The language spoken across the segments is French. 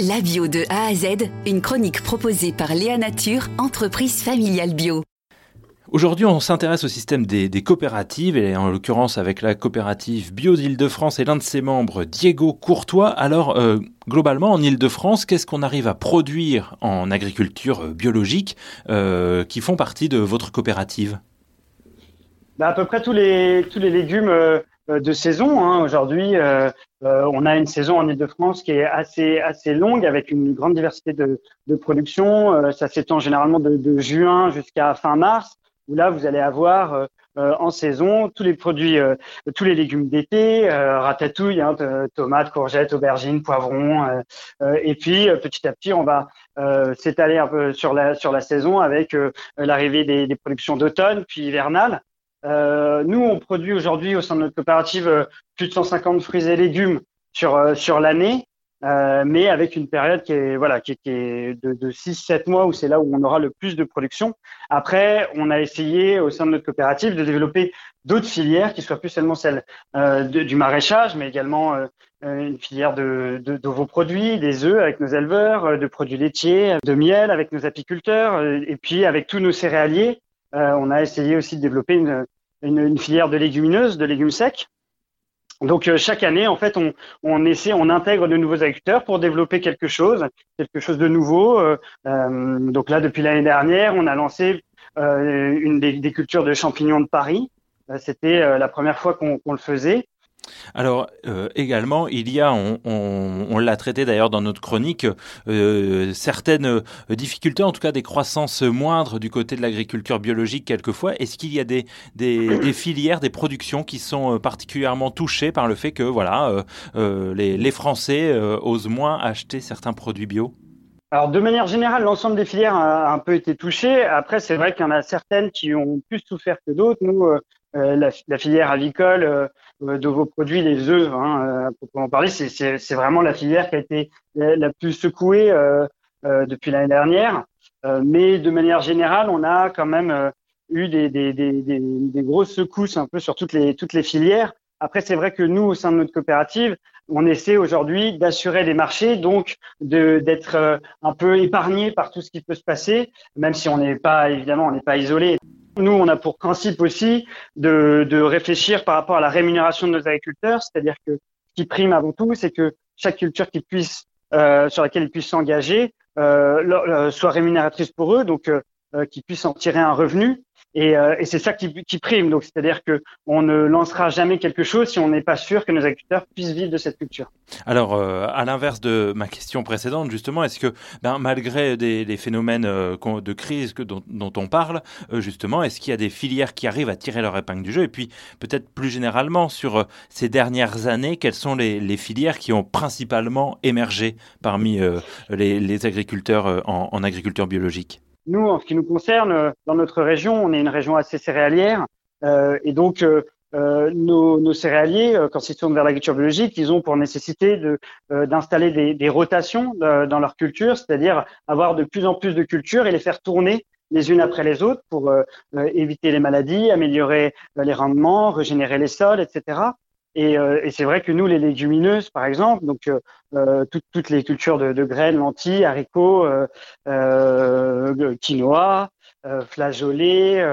La bio de A à Z, une chronique proposée par Léa Nature, entreprise familiale bio. Aujourd'hui, on s'intéresse au système des, coopératives, et en l'occurrence avec la coopérative Bio d'Île-de-France et l'un de ses membres, Diego Courtois. Alors, euh, globalement, en Île-de-France, qu'est-ce qu'on arrive à produire en agriculture euh, biologique euh, qui font partie de votre coopérative? Bah, À peu près tous les, tous les légumes de saison. Hein. Aujourd'hui, on a une saison en Île-de-France qui est assez, assez longue avec une grande diversité de, de production. ça s'étend généralement de, de juin jusqu'à fin mars où là vous allez avoir euh, euh, en saison tous les produits, euh, tous les légumes d'été, ratatouille, hein, tomates, courgettes, aubergines, poivrons, et puis petit à petit on va s'étaler un peu sur la sur la saison avec l'arrivée des, des, productions d'automne puis hivernales. Nous on produit aujourd'hui au sein de notre coopérative plus de 150 fruits et légumes sur sur l'année. Euh, mais avec une période qui est voilà qui, qui est de, de 6-7 mois où c'est là où on aura le plus de production. Après, on a essayé au sein de notre coopérative de développer d'autres filières qui soient plus seulement celles euh, du maraîchage, mais également euh, une filière de, de, de, vos produits, des œufs avec nos éleveurs, euh, de produits laitiers, de miel avec nos apiculteurs, et puis avec tous nos céréaliers. on a essayé aussi de développer une, une, une filière de légumineuses, de légumes secs. Donc euh, chaque année, en fait, on, on, essaie, on intègre de nouveaux agriculteurs pour développer quelque chose, quelque chose de nouveau. Euh, euh donc là, depuis l'année dernière, on a lancé une des, cultures de champignons de Paris. C'était la première fois qu'on le faisait. Alors euh, également, il y a, on, l'a traité d'ailleurs dans notre chronique, euh, certaines euh, difficultés, en tout cas des croissances moindres du côté de l'agriculture biologique quelquefois. Est-ce qu'il y a des, filières, des productions qui sont particulièrement touchées par le fait que voilà, les, Français osent moins acheter certains produits bio? Alors de manière générale, l'ensemble des filières a un peu été touché. Après, c'est vrai qu'il y en a certaines qui ont plus souffert que d'autres. La, la, filière avicole euh, euh, de vos produits, les œufs, hein, pour en parler, c'est vraiment la filière qui a été la, plus secouée depuis l'année dernière. mais de manière générale, on a quand même eu des, des, des, des, grosses secousses un peu sur toutes les, toutes les filières. Après, c'est vrai que nous, au sein de notre coopérative, on essaie aujourd'hui d'assurer les marchés, donc d'être un peu épargné par tout ce qui peut se passer, même si on n'est pas, évidemment, on n'est pas isolé. Nous, on a pour principe aussi de, réfléchir par rapport à la rémunération de nos agriculteurs, c'est-à-dire que ce qui prime avant tout, c'est que chaque culture euh, sur laquelle ils puissent s'engager euh, euh soit rémunératrice pour eux, donc euh qu'ils puissent en tirer un revenu. Et, euh, et c'est ça qui, prime. Donc, c'est-à-dire que on ne lancera jamais quelque chose si on n'est pas sûr que nos agriculteurs puissent vivre de cette culture. Alors, euh, à l'inverse de ma question précédente, justement, est-ce que, ben, malgré des, phénomènes euh, de crise dont, on parle, justement, est-ce qu'il y a des filières qui arrivent à tirer leur épingle du jeu? Et puis, peut-être plus généralement, sur ces dernières années, quelles sont les, filières qui ont principalement émergé parmi les, agriculteurs en agriculture biologique? Nous, en ce qui nous concerne, euh, dans notre région, on est une région assez céréalière, euh, et donc euh, euh nos, nos, céréaliers, quand ils tournent vers l'agriculture biologique, ils ont pour nécessité de d'installer des, des, rotations dans leur culture, c'est-à-dire avoir de plus en plus de cultures et les faire tourner les unes après les autres pour éviter les maladies, améliorer les rendements, régénérer les sols, etc. Et, euh, et c'est vrai que nous, les légumineuses, par exemple, donc euh, euh toutes, les cultures de, graines, lentilles, haricots, quinoa, flageolets,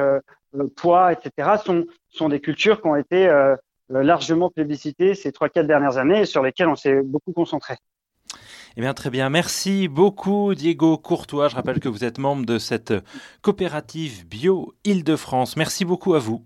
pois, etc., sont, sont des cultures qui ont été largement plébiscitées ces trois quatre dernières années et sur lesquelles on s'est beaucoup concentré. Eh bien, très bien. Merci beaucoup, Diego Courtois. Je rappelle que vous êtes membre de cette coopérative Bio Île-de-France. Merci beaucoup à vous.